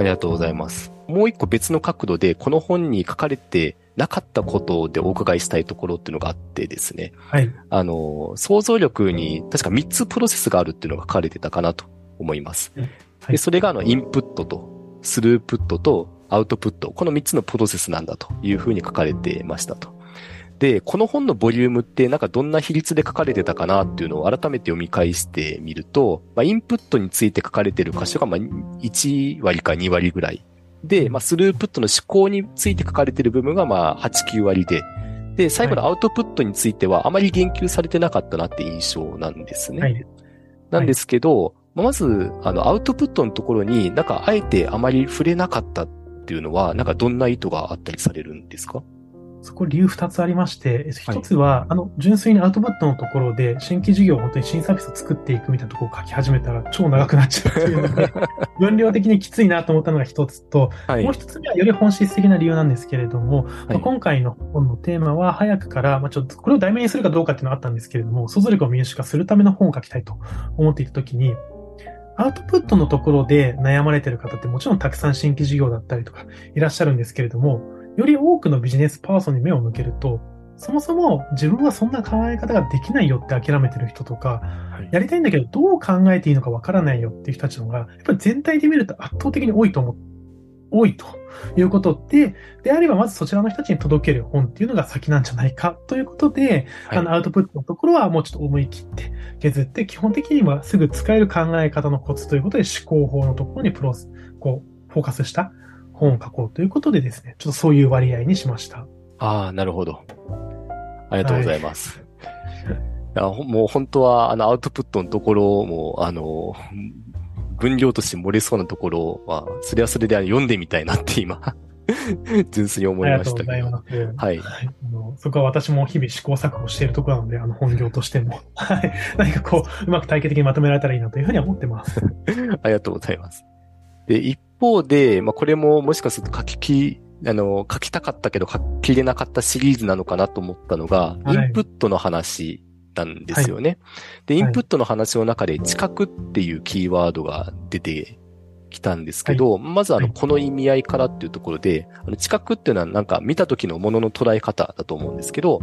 ありがとうございます。もう一個別の角度で、この本に書かれてなかったことでお伺いしたいところっていうのがあってですね。はい。あの、想像力に確か3つプロセスがあるっていうのが書かれてたかなと思います。はい、でそれがあの、インプットと、スループットと、アウトプット、この3つのプロセスなんだというふうに書かれてましたと。で、この本のボリュームってなんかどんな比率で書かれてたかなっていうのを改めて読み返してみると、まあ、インプットについて書かれてる箇所がまあ1割か2割ぐらい。で、まあ、スループットの思考について書かれてる部分がまあ8、9割で、で、最後のアウトプットについてはあまり言及されてなかったなって印象なんですね。はい、なんですけど、はい、まず、あの、アウトプットのところになんかあえてあまり触れなかったっていうのは、なんかどんな意図があったりされるんですか？そこ理由二つありまして、一つは、はい、あの、純粋にアウトプットのところで、新規事業を本当に新サービスを作っていくみたいなところを書き始めたら、超長くなっちゃうというので、分量的にきついなと思ったのが一つと、はい、もう一つ目はより本質的な理由なんですけれども、はい、まあ、今回の本のテーマは、早くから、まあ、ちょっと、これを題名にするかどうかっていうのはあったんですけれども、想像力を民主化するための本を書きたいと思っていたときに、アウトプットのところで悩まれてる方ってもちろんたくさん新規事業だったりとかいらっしゃるんですけれども、より多くのビジネスパーソンに目を向けると、そもそも自分はそんな考え方ができないよって諦めてる人とか、はい、やりたいんだけどどう考えていいのかわからないよっていう人たちのが、やっぱり全体で見ると圧倒的に多いと思う、多いということで、であればまずそちらの人たちに届ける本っていうのが先なんじゃないかということで、はい、あのアウトプットのところはもうちょっと思い切って削って、基本的にはすぐ使える考え方のコツということで思考法のところにプロス、こう、フォーカスした本を書こうということでですね、ちょっとそういう割合にしました。ああ、なるほど。ありがとうございます。はい、もう本当は、あの、アウトプットのところも、あの、分量として漏れそうなところは、それはそれで読んでみたいなって今 純粋に思いましたありがとうございます。はい。はい、あのそこは私も日々試行錯誤しているところなので、あの本業としても、はい。何かこう、うまく体系的にまとめられたらいいなというふうに思ってます。ありがとうございます。で、一方で、まあ、これももしかすると書きき、あの、書きたかったけど書ききれなかったシリーズなのかなと思ったのが、はい、インプットの話なんですよね。はい、で、インプットの話の中で、知覚っていうキーワードが出てきたんですけど、はい、まずあの、この意味合いからっていうところで、あの、知覚っていうのはなんか見た時のものの捉え方だと思うんですけど、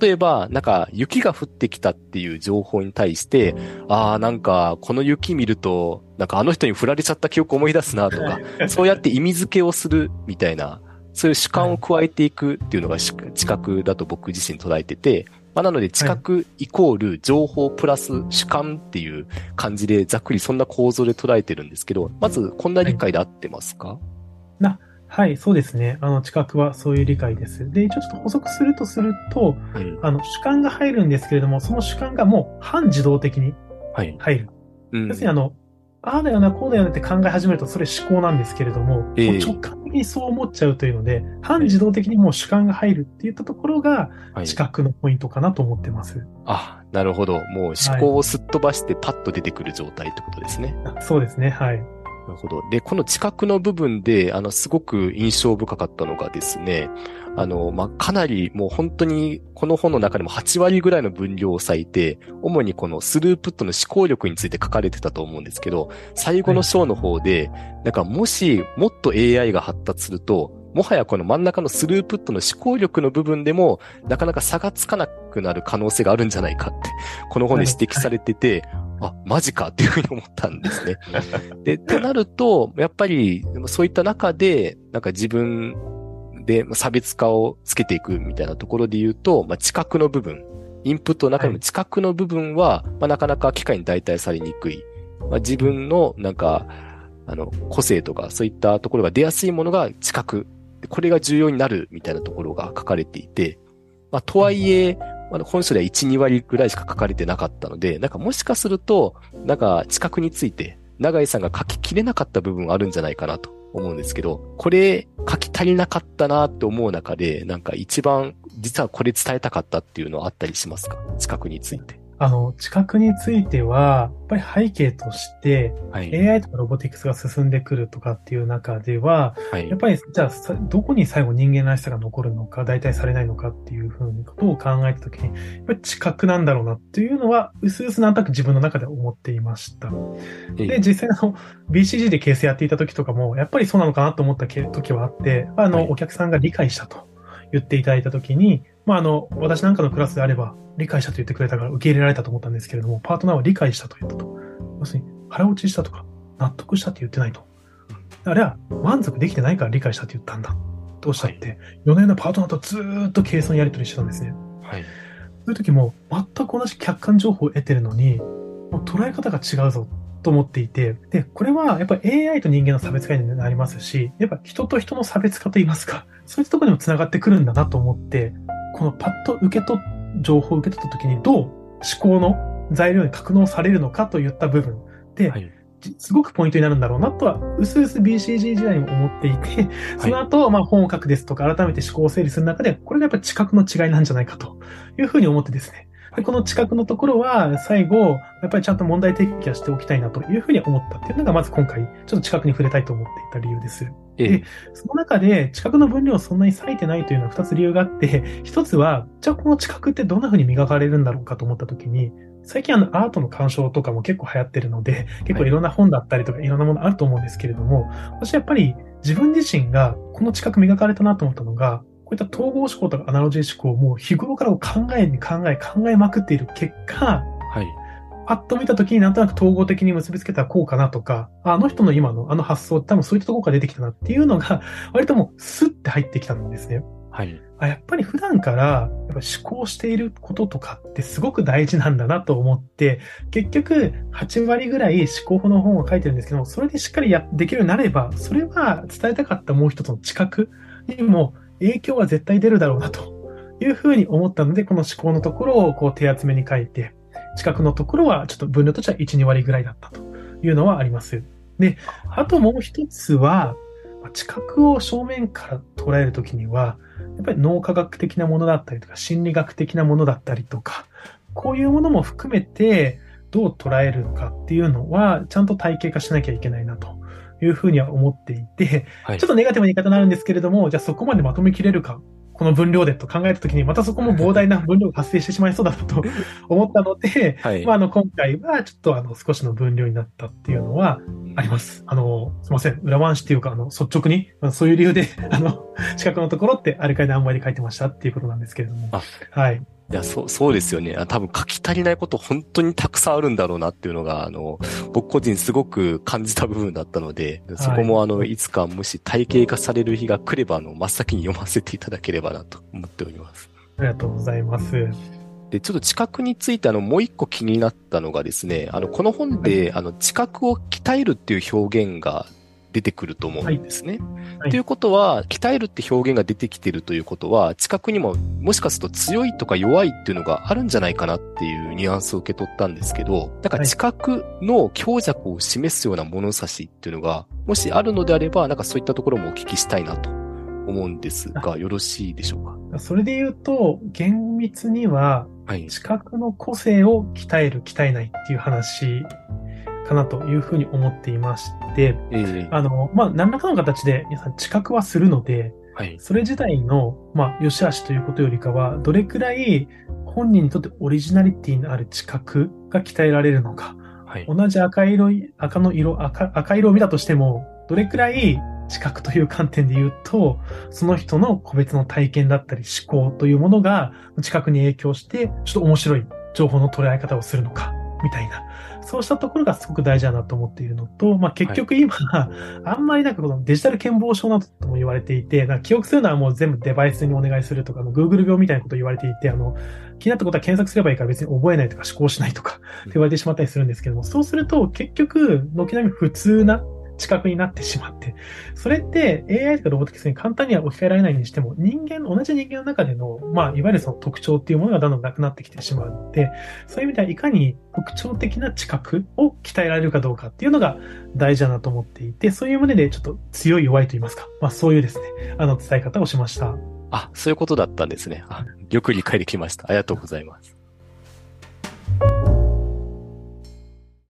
例えば、なんか雪が降ってきたっていう情報に対して、ああ、なんかこの雪見ると、なんかあの人に振られちゃった記憶思い出すなとか、そうやって意味付けをするみたいな、そういう主観を加えていくっていうのが知覚だと僕自身捉えてて、まあ、なので知覚イコール情報プラス主観っていう感じでざっくりそんな構造で捉えてるんですけど、まずこんな理解で合ってますか、な、はい、そうですね。あの、知覚はそういう理解です。で、一応ちょっと補足するとすると、はい、あの、主観が入るんですけれども、その主観がもう半自動的に入る。はいうん、要するにあの、ああだよな、こうだよなって考え始めると、それ思考なんですけれども、えー、も直感的にそう思っちゃうというので、半自動的にもう主観が入るっていったところが、知覚のポイントかなと思ってます。はい、あ、なるほど。もう思考をすっ飛ばしてパッと出てくる状態ってことですね。はい、そうですね、はい。なるほど。で、この知覚の部分で、あの、すごく印象深かったのがですね、あの、まあ、かなりもう本当にこの本の中でも8割ぐらいの分量を割いて、主にこのスループットの思考力について書かれてたと思うんですけど、最後の章の方で、なんかもしもっと AI が発達すると、もはやこの真ん中のスループットの思考力の部分でも、なかなか差がつかなくなる可能性があるんじゃないかって、この本で指摘されてて、あ、マジかっていうふうに思ったんですね。で、ってなると、やっぱり、そういった中で、なんか自分で差別化をつけていくみたいなところで言うと、まあ、知覚の部分、インプットの中でも知覚の部分は、はい、まあ、なかなか機械に代替されにくい。まあ、自分の、なんか、あの、個性とか、そういったところが出やすいものが知覚。これが重要になるみたいなところが書かれていて、まあ、とはいえ、まだ本書では1、2割ぐらいしか書かれてなかったので、なんかもしかすると、なんか知覚について、永井さんが書ききれなかった部分あるんじゃないかなと思うんですけど、これ書き足りなかったなって思う中で、なんか一番実はこれ伝えたかったっていうのはあったりしますか？知覚について。あの、知覚については、やっぱり背景として、はい。AI とかロボティクスが進んでくるとかっていう中では、はいやっ。ぱり、じゃあ、さどこに最後人間らしさが残るのか、代替されないのかっていうふうにことを考えたときに、やっぱり知覚なんだろうなっていうのは、うすうすなんとなく自分の中で思っていました。えで、実際あの BCG で形成やっていた時とかも、やっぱりそうなのかなと思ったけ時はあって、あの、はいお客さんが理解したと言っていただいた時に、まあ、あの、私なんかのクラスであれば、理解したと言ってくれたから受け入れられたと思ったんですけれども、パートナーは理解したと言ったと。要するに、腹落ちしたとか、納得したって言ってないと。あれは、満足できてないから理解したって言ったんだ。とおっしゃって、4年のパートナーとずーっと計算やり取りしてたんですね。はい。そういう時も全く同じ客観情報を得てるのに、もう捉え方が違うぞと思っていて、で、これはやっぱり AI と人間の差別化になりますし、やっぱ人と人の差別化といいますか、そういったところにも繋がってくるんだなと思って、このパッと受け取っ、情報を受け取った時にどう思考の材料に格納されるのかといった部分で、はい。じすごくポイントになるんだろうなとは、うすうす BCG 時代にも思っていて、その後、まあ本を書くですとか、改めて思考を整理する中で、これがやっぱり知覚の違いなんじゃないかというふうに思ってですね。でこの知覚のところは、最後、やっぱりちゃんと問題提起はしておきたいなというふうに思ったっていうのが、まず今回、ちょっと知覚に触れたいと思っていた理由です。ええ。その中で、知覚の分量をそんなに割いてないというのは二つ理由があって、一つは、じゃあこの知覚ってどんな風に磨かれるんだろうかと思ったときに、最近あのアートの鑑賞とかも結構流行ってるので、結構いろんな本だったりとかいろんなものあると思うんですけれども、私はやっぱり自分自身がこの知覚磨かれたなと思ったのが、こういった統合思考とかアナロジー思考をもう日頃から考えに考え考えまくっている結果、はい。パッと見たときになんとなく統合的に結びつけたらこうかなとか、ああの人の今のあの発想多分そういったところから出てきたなっていうのが、割ともうスッて入ってきたんですね。はい。あやっぱり普段からやっぱ思考していることとかってすごく大事なんだなと思って、結局8割ぐらい思考法の本を書いてるんですけど、それでしっかりやできるようになれば、それは伝えたかったもう一つの知覚にも影響は絶対出るだろうなというふうに思ったので、この思考のところをこう手厚めに書いて、知覚のところはちょっと分量としては1、2割ぐらいだったというのはあります。で、あともう一つは、ま知覚を正面から捉えるときには、やっぱり脳科学的なものだったりとか、心理学的なものだったりとか、こういうものも含めてどう捉えるのかっていうのは、ちゃんと体系化しなきゃいけないなというふうには思っていて、はいちょっとネガティブな言い方になるんですけれども、じゃあそこまでまとめきれるか、この分量でと考えたときに、またそこも膨大な分量が発生してしまいそうだなと 思ったので、はい。まあ、あの、今回はちょっとあの、少しの分量になったっていうのはあります。あの、すいません。裏回しっていうか、あの、率直に、そういう理由で、あの、資格のところってアルカイナアンバイで書いてましたっていうことなんですけれども。あはい。いや、そう、そうですよね。あ多分書き足りないこと本当にたくさんあるんだろうなっていうのが、あの、僕個人すごく感じた部分だったので、そこもあの、いつかもし体系化される日が来れば、あの、真っ先に読ませていただければなと思っております。ありがとうございます。で、ちょっと知覚についてあの、もう一個気になったのがですね、あの、この本で、あの、知覚を鍛えるっていう表現が出てくると思うんですね。はいということは、鍛えるって表現が出てきてるということは、知覚にももしかすると強いとか弱いっていうのがあるんじゃないかなっていうニュアンスを受け取ったんですけど、なんかはい知覚の強弱を示すような物差しっていうのが、もしあるのであれば、なんかそういったところもお聞きしたいなと思うんですが、よろしいでしょうか？それで言うと、厳密には、はい。知覚の個性を鍛える、鍛えないっていう話かなというふうに思っていまして、ええあの、まあ、何らかの形で皆さん知覚はするので、はい。それ自体の、まあ、良し悪しということよりかは、どれくらい本人にとってオリジナリティのある知覚が鍛えられるのか。はい。同じ赤色い、赤の色、赤、赤色を見たとしても、どれくらい知覚という観点で言うと、その人の個別の体験だったり思考というものが知覚に影響して、ちょっと面白い情報の捉え方をするのか、みたいな。そうしたところがすごく大事だなと思っているのと、まあ結局今、あんまりなんかこのデジタル健忘症などとも言われていて、なんか記憶するのはもう全部デバイスにお願いするとか、Google 病みたいなことを言われていて、あの、気になったことは検索すればいいから別に覚えないとか思考しないとかって言われてしまったりするんですけども、そうすると結局、軒並み普通な知覚になってしまって、それって AI とかロボティクスに簡単には置き換えられないにしても、人間、同じ人間の中での、まあ、いわゆるその特徴っていうものがどんどんなくなってきてしまうので、そういう意味ではいかに特徴的な知覚を鍛えられるかどうかっていうのが大事だなと思っていて、そういう旨でちょっと強い弱いと言いますか、まあそういうですね、あの伝え方をしました。あ、そういうことだったんですね。あ、よく理解できました。ありがとうございます。